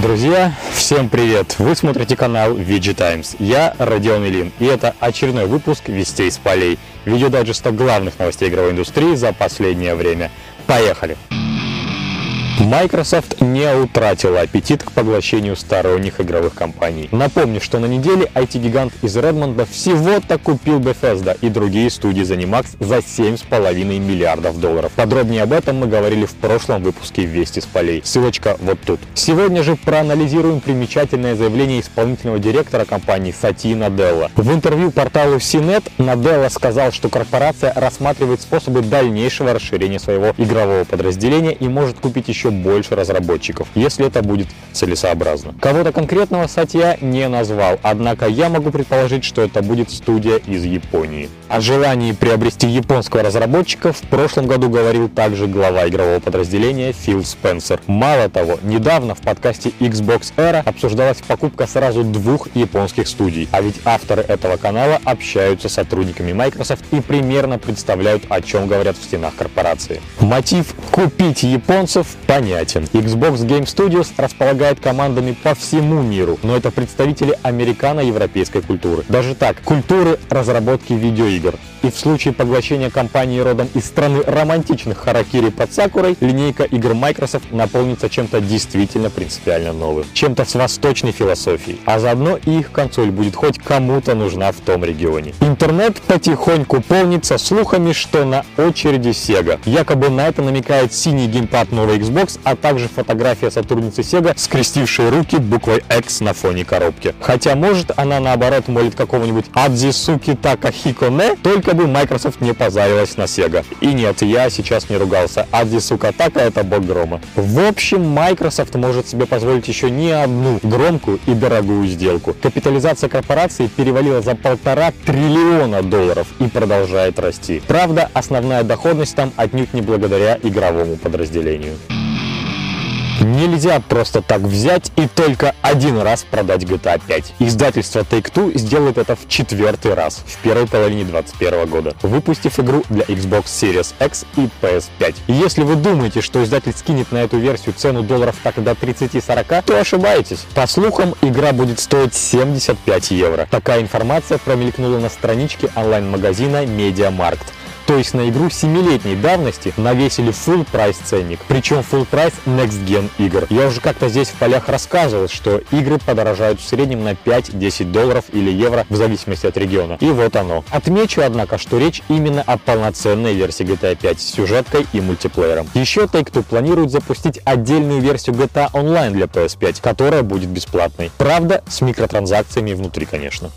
Друзья, всем привет! Вы смотрите канал VG Times. Я Родион Илин, и это очередной выпуск «Вестей с полей». Видеодайджеста главных новостей игровой индустрии за последнее время. Поехали! Microsoft не утратила аппетит к поглощению сторонних игровых компаний. Напомню, что на неделе IT-гигант из Редмонда всего-то купил Bethesda и другие студии ZeniMax за 7,5 миллиардов долларов. Подробнее об этом мы говорили в прошлом выпуске «Вести с полей». Ссылочка вот тут. Сегодня же проанализируем примечательное заявление исполнительного директора компании Сати Наделла. В интервью порталу CNET Наделла сказал, что корпорация рассматривает способы дальнейшего расширения своего игрового подразделения и может купить еще еще больше разработчиков, если это будет целесообразно. Кого-то конкретного Сатья не назвал, однако я могу предположить, что это будет студия из Японии. О желании приобрести японского разработчика в прошлом году говорил также глава игрового подразделения Фил Спенсер. Мало того, недавно в подкасте Xbox Era обсуждалась покупка сразу двух японских студий, а ведь авторы этого канала общаются с сотрудниками Microsoft и примерно представляют, о чем говорят в стенах корпорации. Мотив купить японцев понятен. Xbox Game Studios располагает командами по всему миру, но это представители американо-европейской культуры. Даже так, культуры разработки видеоигр. И в случае поглощения компании родом из страны романтичных харакири под Сакурой, линейка игр Microsoft наполнится чем-то действительно принципиально новым. Чем-то с восточной философией. А заодно и их консоль будет хоть кому-то нужна в том регионе. Интернет потихоньку полнится слухами, что на очереди Sega. Якобы на это намекает синий геймпад новой Xbox, а также фотография сотрудницы Sega, скрестившей руки буквой X на фоне коробки. Хотя может она наоборот молит какого-нибудь Адзисуки Такахиконе, только бы Microsoft не позарилась на Sega. И нет, я сейчас не ругался. Адзи Сукатака это бог грома. В общем, Microsoft может себе позволить еще не одну громкую и дорогую сделку. Капитализация корпорации перевалила за полтора триллиона долларов и продолжает расти. Правда, основная доходность там отнюдь не благодаря игровому подразделению. Нельзя просто так взять и только один раз продать GTA 5. Издательство Take-Two сделает это в четвертый раз в первой половине 2021 года, выпустив игру для Xbox Series X и PS5. Если вы думаете, что издатель скинет на эту версию цену долларов так до 30-40, то ошибаетесь. По слухам, игра будет стоить 75 евро. Такая информация промелькнула на страничке онлайн-магазина MediaMarkt. То есть на игру 7-летней давности навесили full прайс ценник, причем full прайс Next Gen игр. Я уже как-то здесь в полях рассказывал, что игры подорожают в среднем на 5-10 долларов или евро в зависимости от региона. И вот оно. Отмечу, однако, что речь именно о полноценной версии GTA 5 с сюжеткой и мультиплеером. Еще Take-Two планирует запустить отдельную версию GTA Online для PS5, которая будет бесплатной. Правда, с микротранзакциями внутри, конечно.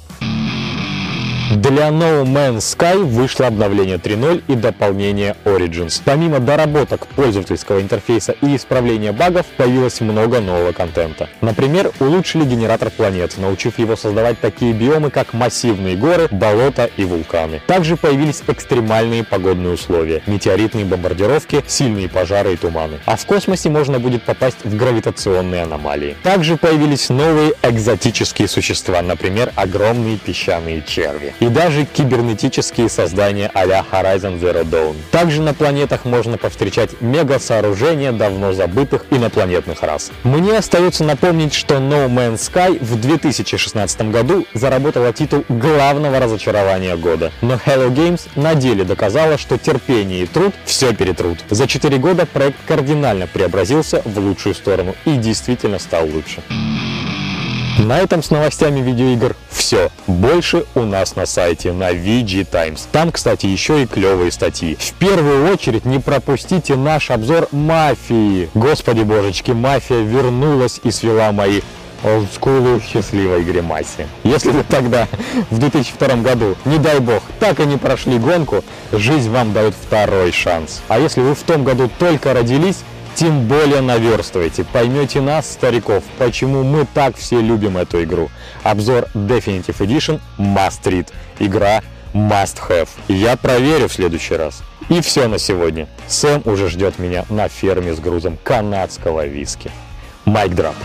Для No Man's Sky вышло обновление 3.0 и дополнение Origins. Помимо доработок пользовательского интерфейса и исправления багов, появилось много нового контента. Например, улучшили генератор планет, научив его создавать такие биомы, как массивные горы, болота и вулканы. Также появились экстремальные погодные условия, метеоритные бомбардировки, сильные пожары и туманы. А в космосе можно будет попасть в гравитационные аномалии. Также появились новые экзотические существа, например, огромные песчаные черви и даже кибернетические создания а-ля Horizon Zero Dawn. Также на планетах можно повстречать мега-сооружения давно забытых инопланетных рас. Мне остается напомнить, что No Man's Sky в 2016 году заработала титул главного разочарования года. Но Hello Games на деле доказала, что терпение и труд все перетрут. За 4 года проект кардинально преобразился в лучшую сторону и действительно стал лучше. На этом с новостями видеоигр все. Больше у нас на сайте на VG Times. Там, кстати, еще и клевые статьи. В первую очередь не пропустите наш обзор «Мафии». Господи божечки, «Мафия» вернулась и свела мои олдскулу счастливой гримасе. Если вы тогда, в 2002 году, не дай бог, так и не прошли гонку, жизнь вам дает второй шанс. А если вы в том году только родились, тем более наверстывайте. Поймете нас, стариков, почему мы так все любим эту игру. Обзор Definitive Edition Must Read. Игра Must Have. Я проверю в следующий раз. И все на сегодня. Сэм уже ждет меня на ферме с грузом канадского виски. Майк Драп.